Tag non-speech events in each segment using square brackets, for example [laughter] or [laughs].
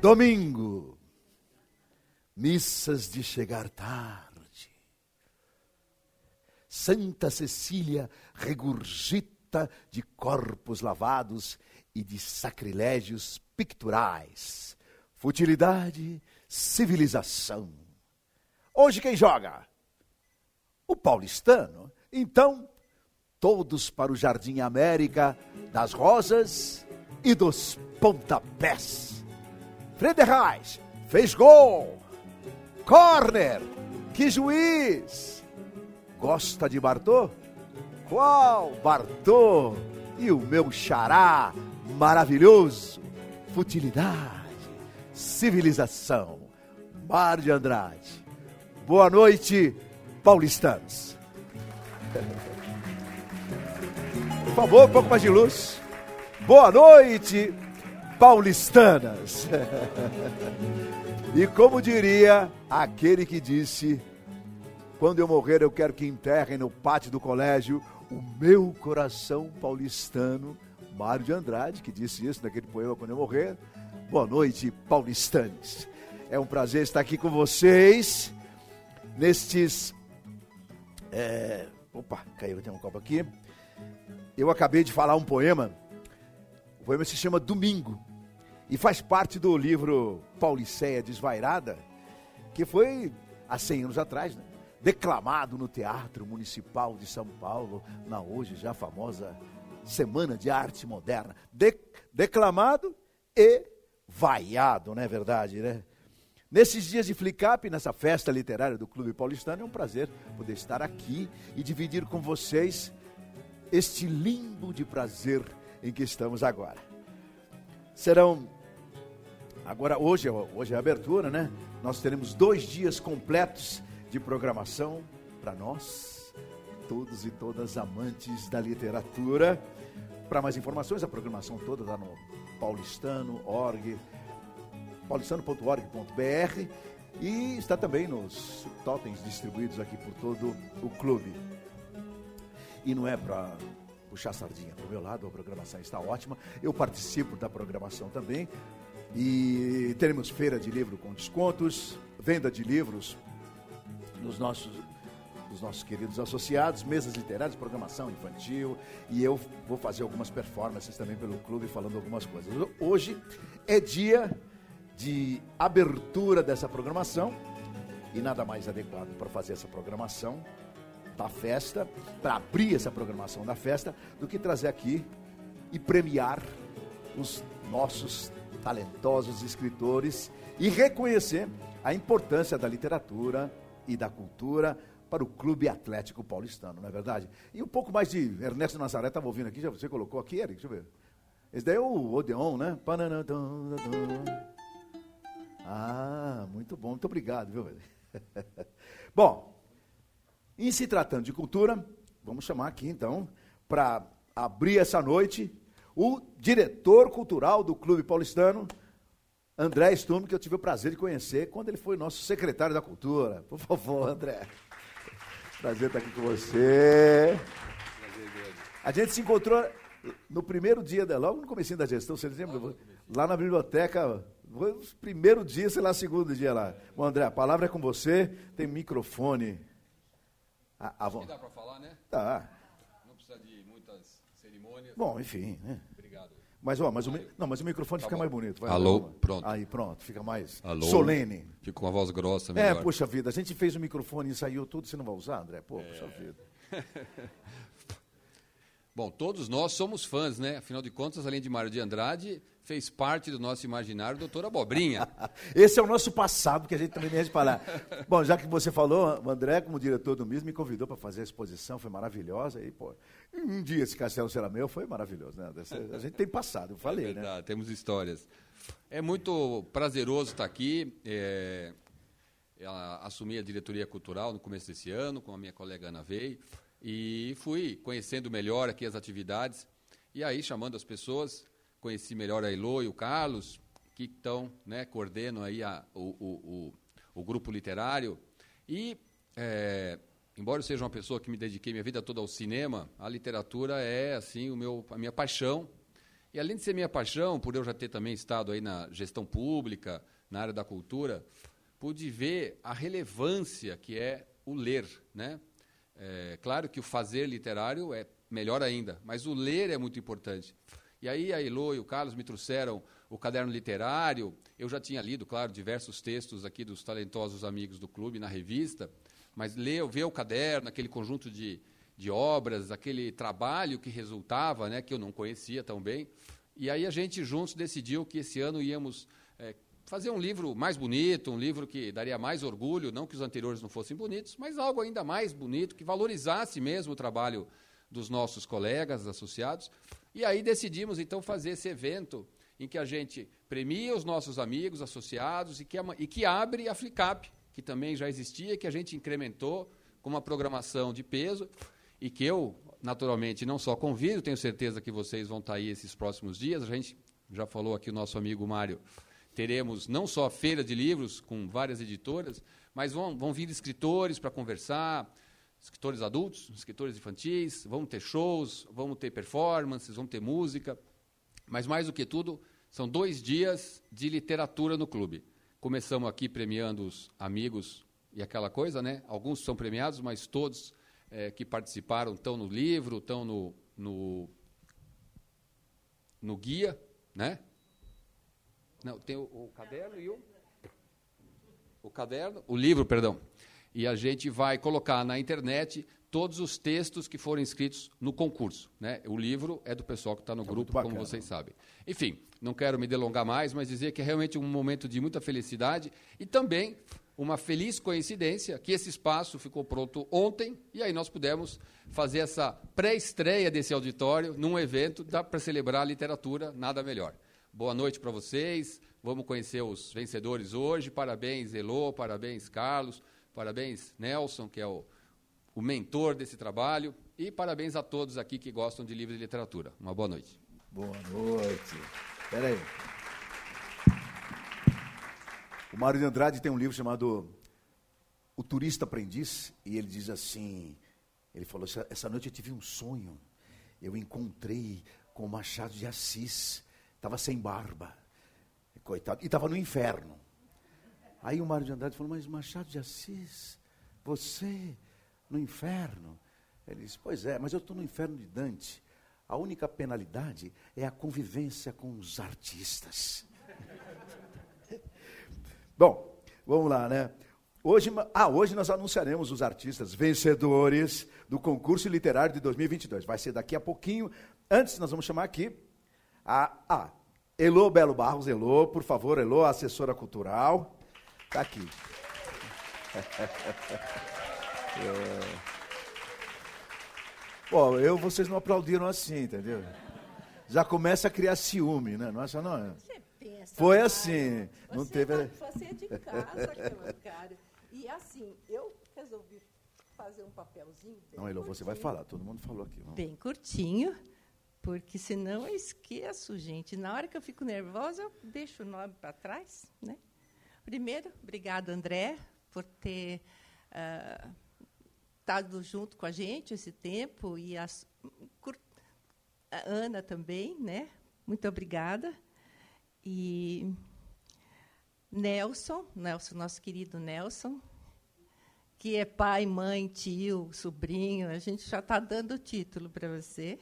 Domingo, missas de chegar tarde. Santa Cecília regurgita de corpos lavados e de sacrilégios picturais. Futilidade, civilização. Hoje quem joga? O paulistano. Então, todos para o Jardim América das Rosas e dos Pontapés. Frederais fez gol. Corner. Que juiz. Gosta de Bartô? Qual Bartô? E o meu xará maravilhoso. Futilidade, civilização. Mar de Andrade. Boa noite, paulistanos. Por favor, um pouco mais de luz. Boa noite, paulistanas. [laughs] E como diria aquele que disse: Quando eu morrer, eu quero que enterrem no pátio do colégio o meu coração paulistano. Mário de Andrade, que disse isso naquele poema Quando eu morrer. Boa noite, paulistanes. É um prazer estar aqui com vocês nestes. É, opa, caiu, tem um copo aqui. Eu acabei de falar um poema. O poema se chama Domingo e faz parte do livro Pauliceia Desvairada, que foi há 100 anos atrás, né? declamado no Teatro Municipal de São Paulo, na hoje já famosa Semana de Arte Moderna. De, declamado e vaiado, não é verdade, né? Nesses dias de Flicap, nessa festa literária do Clube Paulistano, é um prazer poder estar aqui e dividir com vocês este limbo de prazer em que estamos agora. Serão Agora, hoje, hoje é a abertura, né? Nós teremos dois dias completos de programação para nós, todos e todas amantes da literatura. Para mais informações, a programação toda está no paulistano.org, paulistano.org.br e está também nos totens distribuídos aqui por todo o clube. E não é para puxar sardinha para o meu lado, a programação está ótima. Eu participo da programação também, e teremos feira de livro com descontos, venda de livros nos nossos, nos nossos queridos associados, mesas literárias, programação infantil. E eu vou fazer algumas performances também pelo clube falando algumas coisas. Hoje é dia de abertura dessa programação e nada mais adequado para fazer essa programação da festa, para abrir essa programação da festa, do que trazer aqui e premiar os nossos talentosos escritores e reconhecer a importância da literatura e da cultura para o Clube Atlético Paulistano, não é verdade? E um pouco mais de Ernesto Nazaré, estava ouvindo aqui, já você colocou aqui, Eric, deixa eu ver. Esse daí é o Odeon, né? Ah, muito bom, muito obrigado, viu? [laughs] bom, em se tratando de cultura, vamos chamar aqui então, para abrir essa noite, o diretor cultural do Clube Paulistano, André Stume, que eu tive o prazer de conhecer quando ele foi nosso secretário da Cultura. Por favor, André. Prazer estar aqui com você. A gente se encontrou no primeiro dia, logo no começo da gestão, você lembra? Lá na biblioteca, primeiro dia, sei lá, segundo dia lá. Bom, André, a palavra é com você, tem microfone. A, a... Dá para falar, né? Tá. Não precisa de muitas cerimônias. Bom, enfim, né? Obrigado. Mas, ó, mas o, não, mas o microfone tá fica bom. mais bonito. Vai, Alô, pronto. Aí, pronto, fica mais Alô, solene. Fica com uma voz grossa melhor. É, puxa vida, a gente fez o microfone e ensaiou tudo, você não vai usar, André? Pô, é. puxa vida. [laughs] bom, todos nós somos fãs, né? Afinal de contas, além de Mário de Andrade, fez parte do nosso imaginário doutor Abobrinha. [laughs] Esse é o nosso passado, que a gente também tem de falar. [laughs] Bom, já que você falou, o André, como diretor do MIS, me convidou para fazer a exposição, foi maravilhosa. E, pô, um dia esse castelo será meu, foi maravilhoso, né? A gente tem passado, eu falei, é verdade, né? temos histórias. É muito prazeroso estar aqui. É, assumi a diretoria cultural no começo desse ano, com a minha colega Ana Vei, e fui conhecendo melhor aqui as atividades, e aí chamando as pessoas, conheci melhor a Elo e o Carlos, que estão, né, coordenam aí a, o, o, o, o grupo literário, e é, embora eu seja uma pessoa que me dediquei minha vida toda ao cinema, a literatura é assim o meu, a minha paixão. E além de ser minha paixão, por eu já ter também estado aí na gestão pública, na área da cultura, pude ver a relevância que é o ler, né? É, claro que o fazer literário é melhor ainda, mas o ler é muito importante. E aí a Elo e o Carlos me trouxeram o caderno literário. Eu já tinha lido, claro, diversos textos aqui dos talentosos amigos do clube na revista, mas ler, ver o caderno, aquele conjunto de, de obras, aquele trabalho que resultava, né, que eu não conhecia tão bem. E aí a gente juntos decidiu que esse ano íamos é, fazer um livro mais bonito, um livro que daria mais orgulho, não que os anteriores não fossem bonitos, mas algo ainda mais bonito, que valorizasse mesmo o trabalho dos nossos colegas associados. E aí decidimos então fazer esse evento em que a gente premia os nossos amigos associados e que, e que abre a Flicap, que também já existia, que a gente incrementou com uma programação de peso e que eu, naturalmente, não só convido, tenho certeza que vocês vão estar aí esses próximos dias. A gente já falou aqui o nosso amigo Mário teremos não só a feira de livros com várias editoras, mas vão, vão vir escritores para conversar, escritores adultos, escritores infantis, vamos ter shows, vamos ter performances, vamos ter música. Mas mais do que tudo, são dois dias de literatura no clube. Começamos aqui premiando os amigos e aquela coisa, né? Alguns são premiados, mas todos é, que participaram estão no livro, estão no, no, no guia, né? Não, tem o, o caderno e o. O caderno, o livro, perdão. E a gente vai colocar na internet todos os textos que foram escritos no concurso. Né? O livro é do pessoal que está no é grupo, como vocês sabem. Enfim, não quero me delongar mais, mas dizer que é realmente um momento de muita felicidade e também uma feliz coincidência que esse espaço ficou pronto ontem e aí nós pudemos fazer essa pré-estreia desse auditório num evento para celebrar a literatura, nada melhor. Boa noite para vocês. Vamos conhecer os vencedores hoje. Parabéns, Elô, parabéns, Carlos, parabéns, Nelson, que é o, o mentor desse trabalho. E parabéns a todos aqui que gostam de livros e literatura. Uma boa noite. Boa noite. Espera aí. O Mário de Andrade tem um livro chamado O Turista Aprendiz, e ele diz assim: ele falou, essa noite eu tive um sonho. Eu encontrei com o Machado de Assis Estava sem barba. Coitado. E estava no inferno. Aí o Mário de Andrade falou, mas Machado de Assis, você no inferno? Ele disse, pois é, mas eu estou no inferno de Dante. A única penalidade é a convivência com os artistas. [laughs] Bom, vamos lá, né? Hoje, ah, hoje nós anunciaremos os artistas vencedores do concurso literário de 2022. Vai ser daqui a pouquinho. Antes, nós vamos chamar aqui a, a Elô Belo Barros, Elô, por favor, Elô, assessora cultural. Está aqui. [laughs] é. Bom, eu, vocês não aplaudiram assim, entendeu? Já começa a criar ciúme, né? Não acha, não? Foi assim. Você não teve. Você é de casa, cara. E assim, eu resolvi fazer um papelzinho. Não, Elô, você vai falar, todo mundo falou aqui. Vamos. Bem curtinho porque senão eu esqueço, gente. Na hora que eu fico nervosa, eu deixo o nome para trás. Né? Primeiro, obrigado, André, por ter uh, estado junto com a gente esse tempo, e as, a Ana também, né? Muito obrigada. E Nelson, Nelson, nosso querido Nelson, que é pai, mãe, tio, sobrinho, a gente já está dando o título para você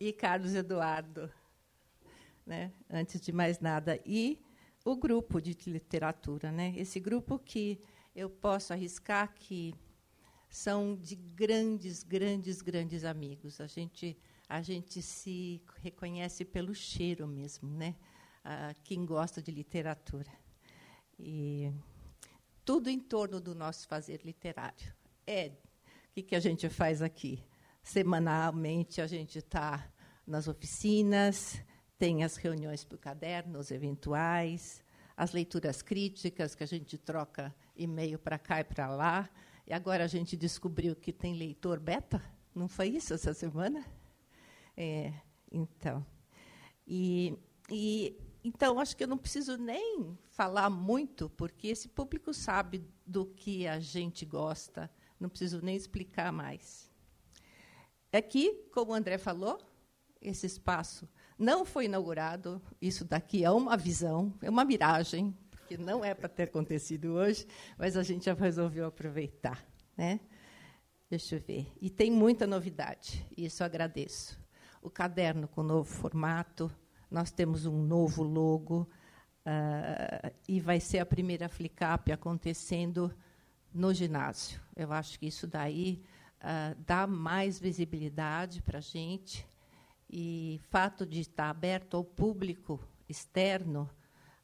e Carlos Eduardo, né? antes de mais nada. E o grupo de literatura, né? esse grupo que eu posso arriscar que são de grandes, grandes, grandes amigos. A gente, a gente se reconhece pelo cheiro mesmo, né? Ah, quem gosta de literatura. E tudo em torno do nosso fazer literário. É, o que, que a gente faz aqui? Semanalmente a gente está nas oficinas, tem as reuniões por cadernos eventuais, as leituras críticas, que a gente troca e-mail para cá e para lá. E agora a gente descobriu que tem leitor beta. Não foi isso essa semana? É, então. E, e, então, acho que eu não preciso nem falar muito, porque esse público sabe do que a gente gosta, não preciso nem explicar mais. Aqui, como o André falou, esse espaço Não foi inaugurado, isso daqui é uma visão, é uma miragem, que não é para ter acontecido hoje, mas a gente já resolveu aproveitar. Né? Deixa eu ver. E tem muita novidade, isso eu agradeço. O caderno com novo formato, nós temos um novo logo, uh, e vai ser a primeira Flicap acontecendo no ginásio. Eu acho que isso daí uh, dá mais visibilidade para a gente. E fato de estar aberto ao público externo,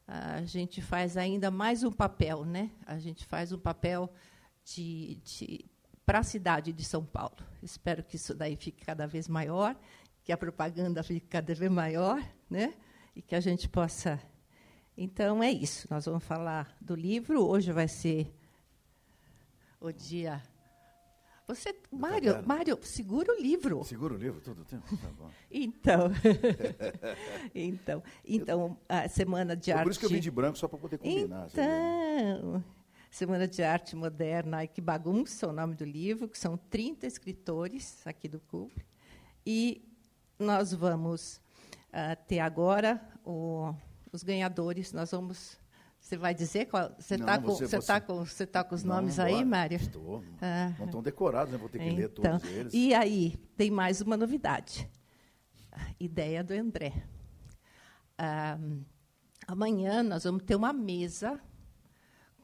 a gente faz ainda mais um papel, né? A gente faz um papel de, de para a cidade de São Paulo. Espero que isso daí fique cada vez maior, que a propaganda fique cada vez maior, né? E que a gente possa. Então é isso. Nós vamos falar do livro. Hoje vai ser o dia você, Mário, Mário, segura o livro. Segura o livro todo o tempo? Tá bom. [laughs] então, [laughs] então, então, a Semana de Arte... Por isso que eu vim de branco, só para poder combinar. Então, Semana de Arte Moderna, Ai Que Bagunça, o nome do livro, que são 30 escritores aqui do clube. E nós vamos uh, ter agora o, os ganhadores, nós vamos você vai dizer qual? Você está com, você, você... Tá com, você tá com os não, nomes aí, Mário? Estou. [laughs] Ah. Não estão decorados, né? Vou ter que então, ler todos eles. E aí, tem mais uma novidade. Ideia do André. Ah, amanhã nós vamos ter uma mesa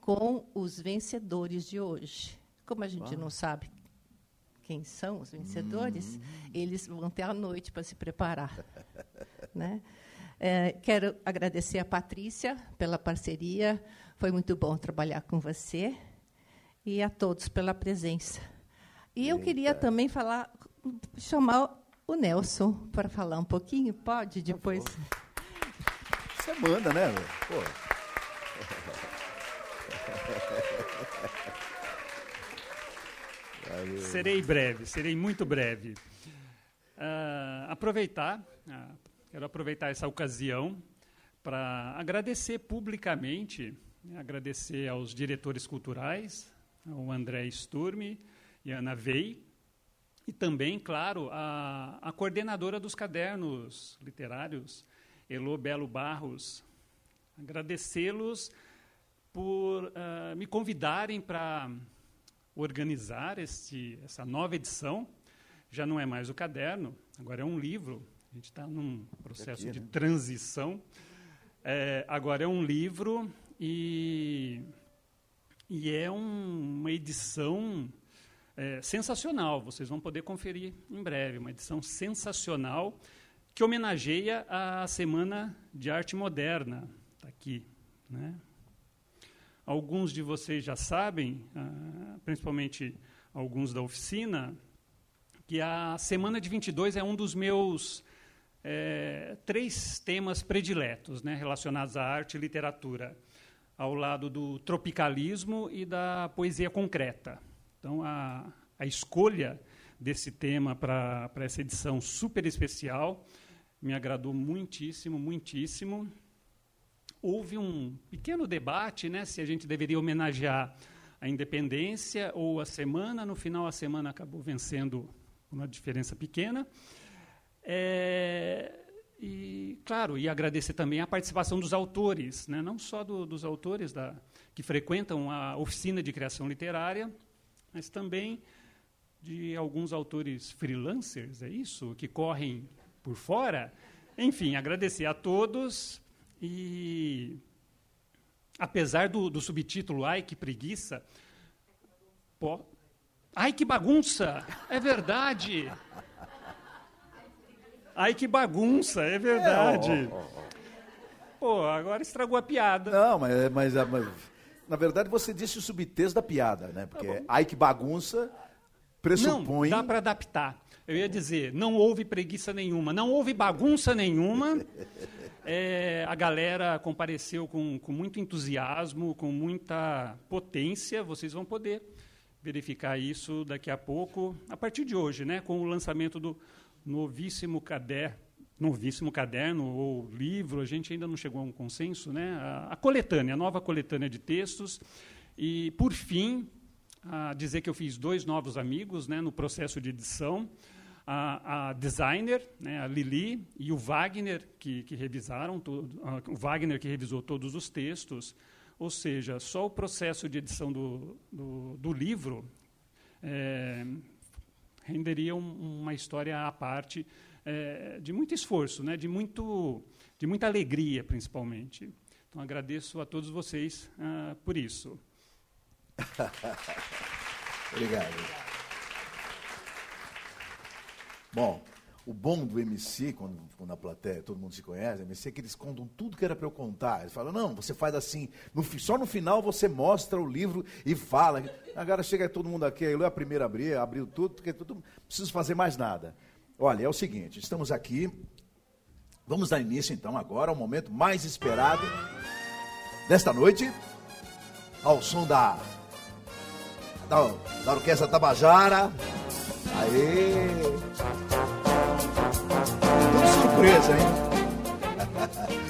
com os vencedores de hoje. Como a gente ah. não sabe quem são os vencedores, hum. eles vão ter a noite para se preparar. [laughs] né? É, quero agradecer a Patrícia pela parceria. Foi muito bom trabalhar com você. E a todos pela presença. E eu queria também falar, chamar o Nelson para falar um pouquinho. Pode depois? Você manda, né? Pô. [laughs] Serei breve, serei muito breve. Uh, aproveitar uh, Quero aproveitar essa ocasião para agradecer publicamente, né, agradecer aos diretores culturais, ao André Sturme e Ana Vei, e também, claro, a, a coordenadora dos cadernos literários, Elo Belo Barros. Agradecê-los por uh, me convidarem para organizar este, essa nova edição. Já não é mais o caderno, agora é um livro a gente está num processo aqui, de né? transição. É, agora é um livro e, e é um, uma edição é, sensacional. Vocês vão poder conferir em breve. Uma edição sensacional que homenageia a Semana de Arte Moderna. Está aqui. Né? Alguns de vocês já sabem, ah, principalmente alguns da oficina, que a Semana de 22 é um dos meus é, três temas prediletos né, relacionados à arte e literatura, ao lado do tropicalismo e da poesia concreta. Então, a, a escolha desse tema para essa edição super especial me agradou muitíssimo, muitíssimo. Houve um pequeno debate né, se a gente deveria homenagear a independência ou a semana. No final, a semana acabou vencendo uma diferença pequena. É, e, claro, e agradecer também a participação dos autores, né, não só do, dos autores da, que frequentam a oficina de criação literária, mas também de alguns autores freelancers, é isso? Que correm por fora. Enfim, agradecer a todos e, apesar do, do subtítulo Ai, que preguiça, pô, ai, que bagunça! É verdade! Ai, que bagunça, é verdade. É, ó, ó, ó. Pô, agora estragou a piada. Não, mas, mas, mas, na verdade você disse o subtexto da piada, né? Porque tá ai, que bagunça pressupõe... Não, dá para adaptar. Eu ia dizer, não houve preguiça nenhuma, não houve bagunça nenhuma. [laughs] É, a galera compareceu com, com muito entusiasmo, com muita potência. Vocês vão poder verificar isso daqui a pouco, a partir de hoje, né, com o lançamento do, novíssimo caderno, novíssimo caderno ou livro, a gente ainda não chegou a um consenso, né? a, a coletânea, a nova coletânea de textos. E, por fim, a dizer que eu fiz dois novos amigos né, no processo de edição. a, a designer, né, a Lili, e o Wagner, que, que revisaram, todo, o Wagner que revisou todos os textos. Ou seja, só o processo de edição do, do, do livro é, renderia um, uma história à parte é, de muito esforço, né, de, muito, de muita alegria, principalmente. Então, agradeço a todos vocês uh, por isso. [laughs] Obrigado. Bom, o bom do MC, quando, quando a plateia, todo mundo se conhece, MC, é que eles contam tudo que era para eu contar. Eles falam, não, você faz assim, no, só no final você mostra o livro e fala. Agora chega todo mundo aqui, eu é a primeira abrir, abriu tudo, porque tudo, não preciso fazer mais nada. Olha, é o seguinte, estamos aqui, vamos dar início então agora ao momento mais esperado desta noite, ao som da, da, da Orquestra Tabajara. Aê! Surpresa, hein?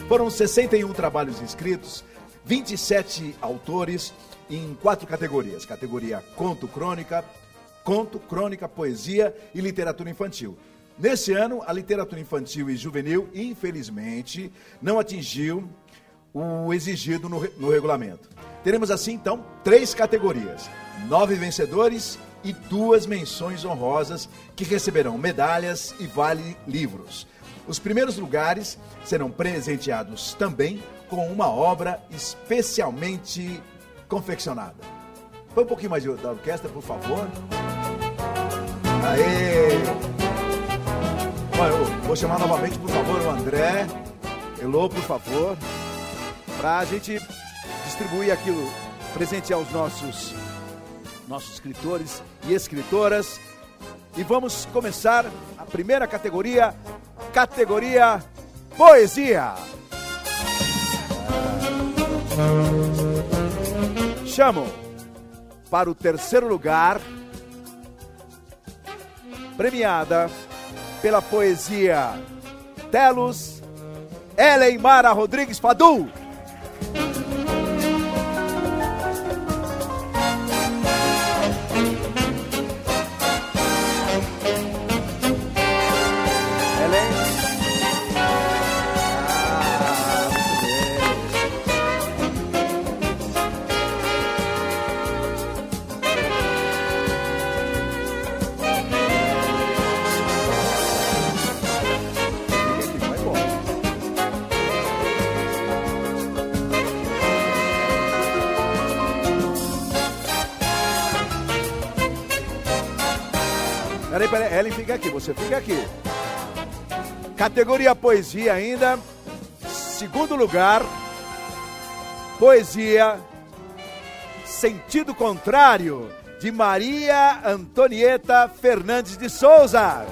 [laughs] Foram 61 trabalhos inscritos, 27 autores em quatro categorias: categoria conto, crônica, conto, crônica, poesia e literatura infantil. Nesse ano, a literatura infantil e juvenil, infelizmente, não atingiu o exigido no, no regulamento. Teremos assim, então, três categorias: nove vencedores e duas menções honrosas que receberão medalhas e vale livros. Os primeiros lugares serão presenteados também com uma obra especialmente confeccionada. Põe um pouquinho mais da orquestra, por favor. Aê! Olha, vou chamar novamente, por favor, o André. Elô, por favor. Para a gente distribuir aquilo, presente aos nossos nossos escritores e escritoras. E vamos começar a primeira categoria, categoria Poesia. Chamo para o terceiro lugar, premiada pela poesia Telos, Ellen Mara Rodrigues Fadu. Ellen fica aqui, você fica aqui. Categoria Poesia ainda. Segundo lugar, Poesia Sentido Contrário, de Maria Antonieta Fernandes de Souza.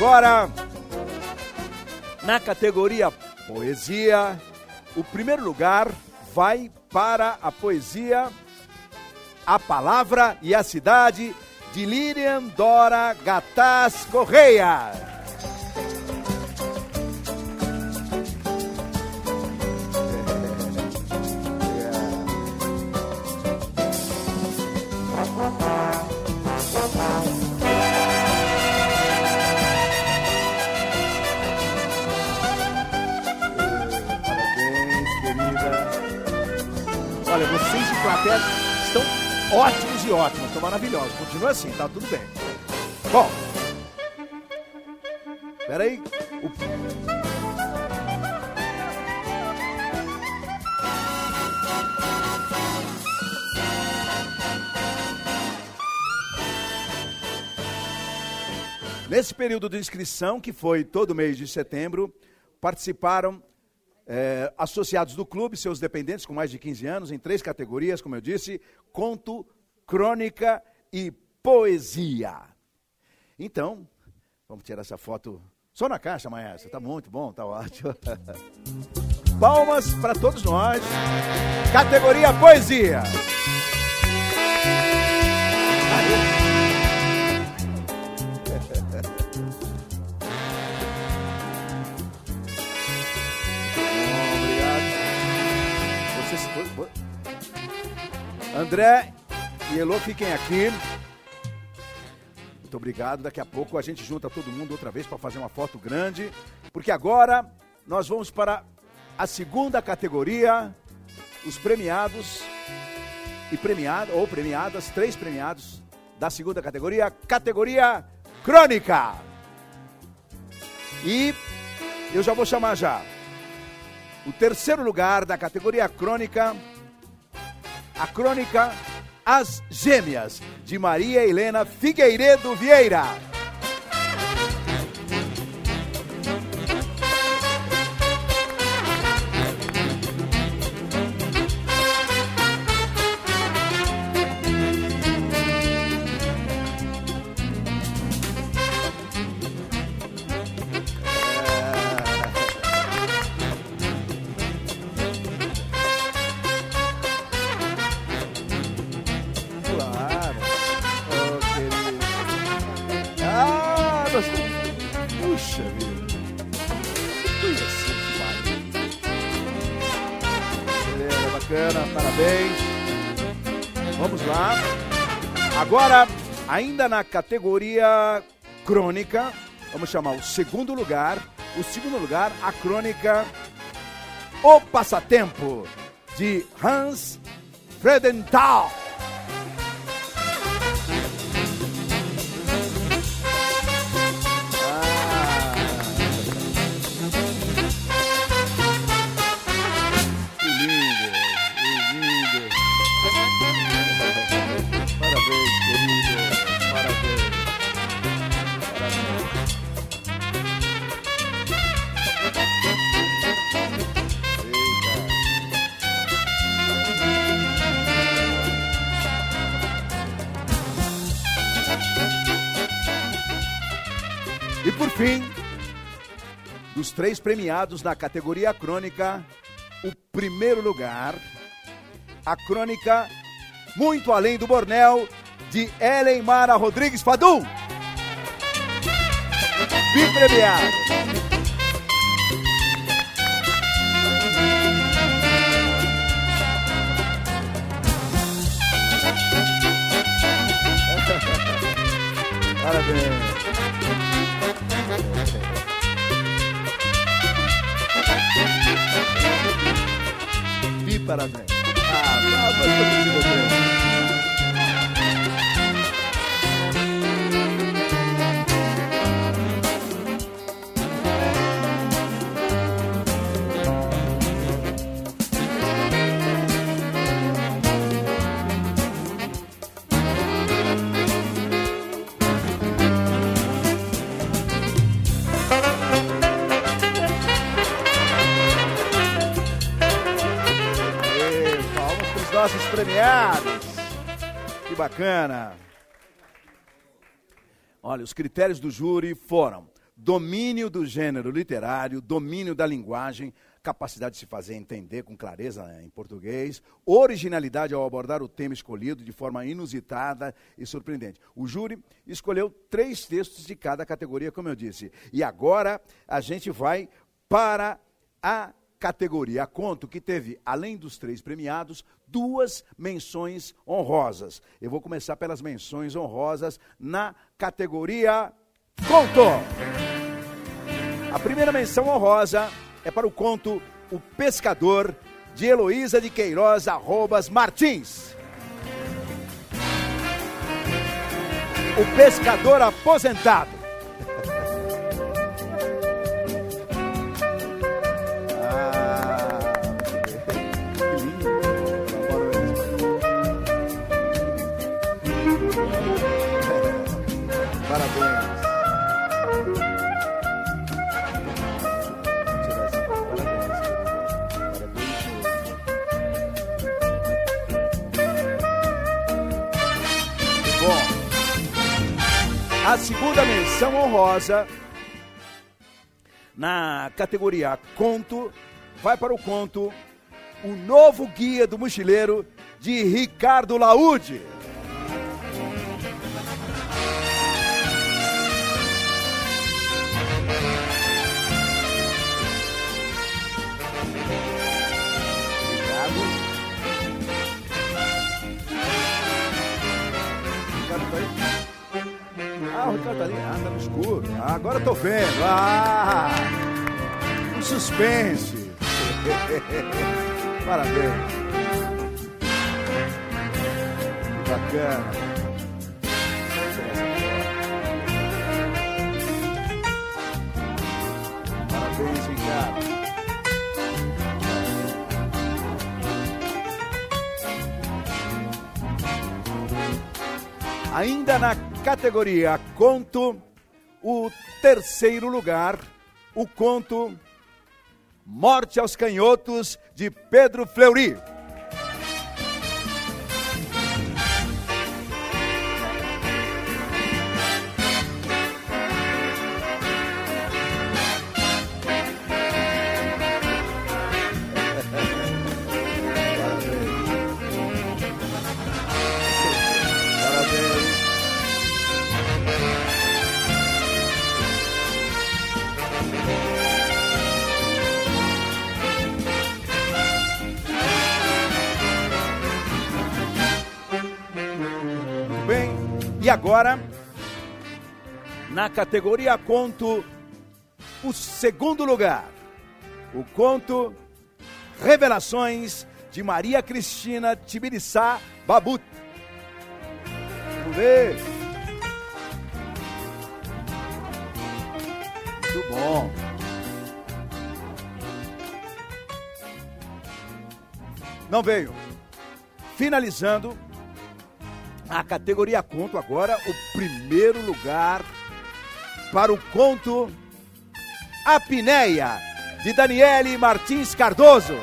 Agora, na categoria Poesia, o primeiro lugar vai para a poesia A Palavra e a Cidade, de Lilian Dora Gataz Correia. Ótimos e ótimos, estão maravilhosos. Continua assim, tá tudo bem. Bom, peraí. O... Nesse período de inscrição, que foi todo mês de setembro, participaram é, associados do clube, seus dependentes com mais de 15 anos, em três categorias, como eu disse: conto, crônica e poesia. Então, Vamos tirar essa foto só na caixa, maestro. Tá muito bom, tá ótimo. [laughs] Palmas para todos nós. Categoria Poesia. André e Elô, fiquem aqui. Muito obrigado. Daqui a pouco a gente junta todo mundo outra vez para fazer uma foto grande, porque agora nós vamos para a segunda categoria, os premiados e premiado ou premiadas, três premiados da segunda categoria, categoria crônica. E eu já vou chamar já o terceiro lugar da categoria crônica, a crônica As Gêmeas, de Maria Helena Figueiredo Vieira. Agora, ainda na categoria crônica, vamos chamar o segundo lugar. O segundo lugar, a crônica O Passatempo, de Hans Fredenthal. Fim, dos três premiados na categoria crônica, o primeiro lugar, a crônica Muito Além do Bornel, de Ellen Mara Rodrigues Fadum. Bipremiado. [laughs] Parabéns. Parabéns. Ah, mas bacana. Olha, os critérios do júri foram domínio do gênero literário, domínio da linguagem, capacidade de se fazer entender com clareza né, em português, originalidade ao abordar o tema escolhido de forma inusitada e surpreendente. O júri escolheu três textos de cada categoria, como eu disse. E agora a gente vai para a categoria conto que teve, além dos três premiados, duas menções honrosas. Eu vou começar pelas menções honrosas na categoria conto. A primeira menção honrosa é para o conto O Pescador, de Heloísa de Queiroz Arrobas Martins. O Pescador Aposentado. A segunda menção honrosa na categoria conto vai para o conto O Novo Guia do Mochileiro de Ricardo Laude. Ricardo tá ali. Ah, tá no escuro. Ah, agora tô vendo. Ah! Um suspense. [laughs] Parabéns. Que bacana. Parabéns, Ricardo. Ainda na categoria conto, o terceiro lugar, o conto Morte aos Canhotos, de Pedro Fleury. Na categoria conto, o segundo lugar. O conto Revelações de Maria Cristina Tibiriçá Babut. Vamos ver. Muito bom. Não veio. Finalizando a categoria conto agora, o primeiro lugar para o conto Apneia, de Daniele Martins Cardoso.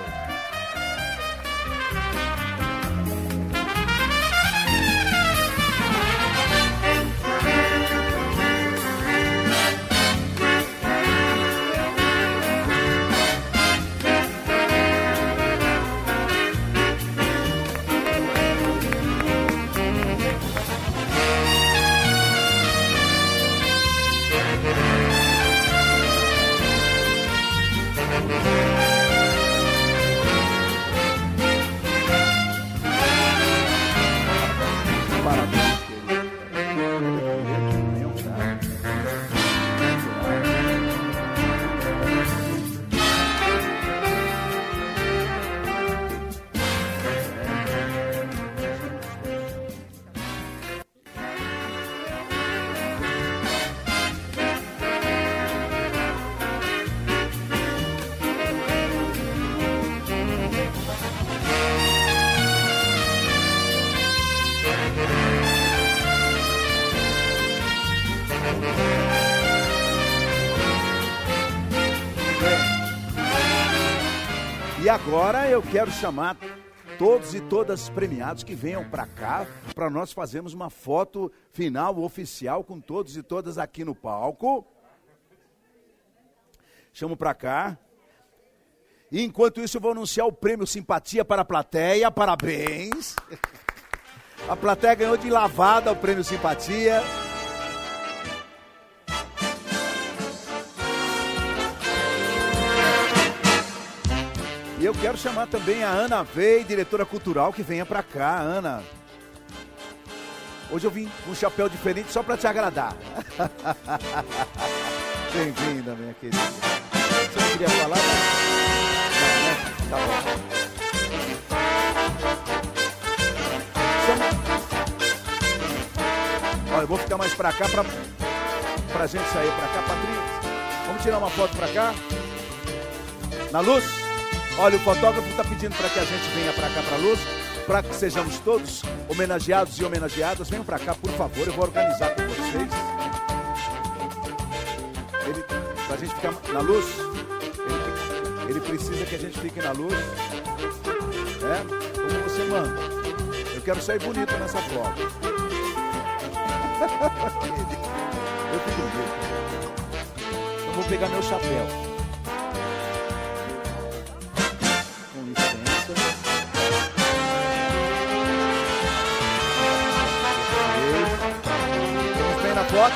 Eu quero chamar todos e todas premiados que venham para cá para nós fazermos uma foto final oficial com todos e todas aqui no palco. Chamo para cá. E enquanto isso eu vou anunciar o prêmio Simpatia para a plateia. Parabéns. [laughs] A plateia ganhou de lavada o prêmio Simpatia. Eu quero chamar também a Ana Vei, diretora cultural, que venha pra cá, Ana. Hoje eu vim com um chapéu diferente só pra te agradar. [laughs] Bem-vinda, minha querida. Você não queria falar? Não, né? Tá bom. Olha, eu vou ficar mais pra cá pra, pra gente sair pra cá, Patrícia. Vamos tirar uma foto pra cá? Na luz? Olha, o fotógrafo está pedindo para que a gente venha para cá para a luz, para que sejamos todos homenageados e homenageadas. Venham para cá, por favor, eu vou organizar com vocês. Ele, para a gente ficar na luz, ele, ele precisa que a gente fique na luz. É? Como você manda. Eu quero sair bonito nessa foto. [laughs] Eu fico bonito. Eu vou pegar meu chapéu. Na foto.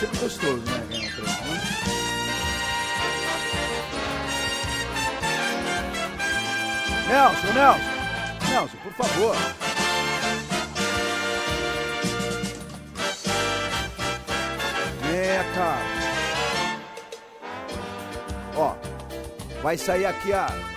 sempre gostoso, né? Né? Nelson, Nelson, Nelson, por favor. É, cara. Vai sair aqui a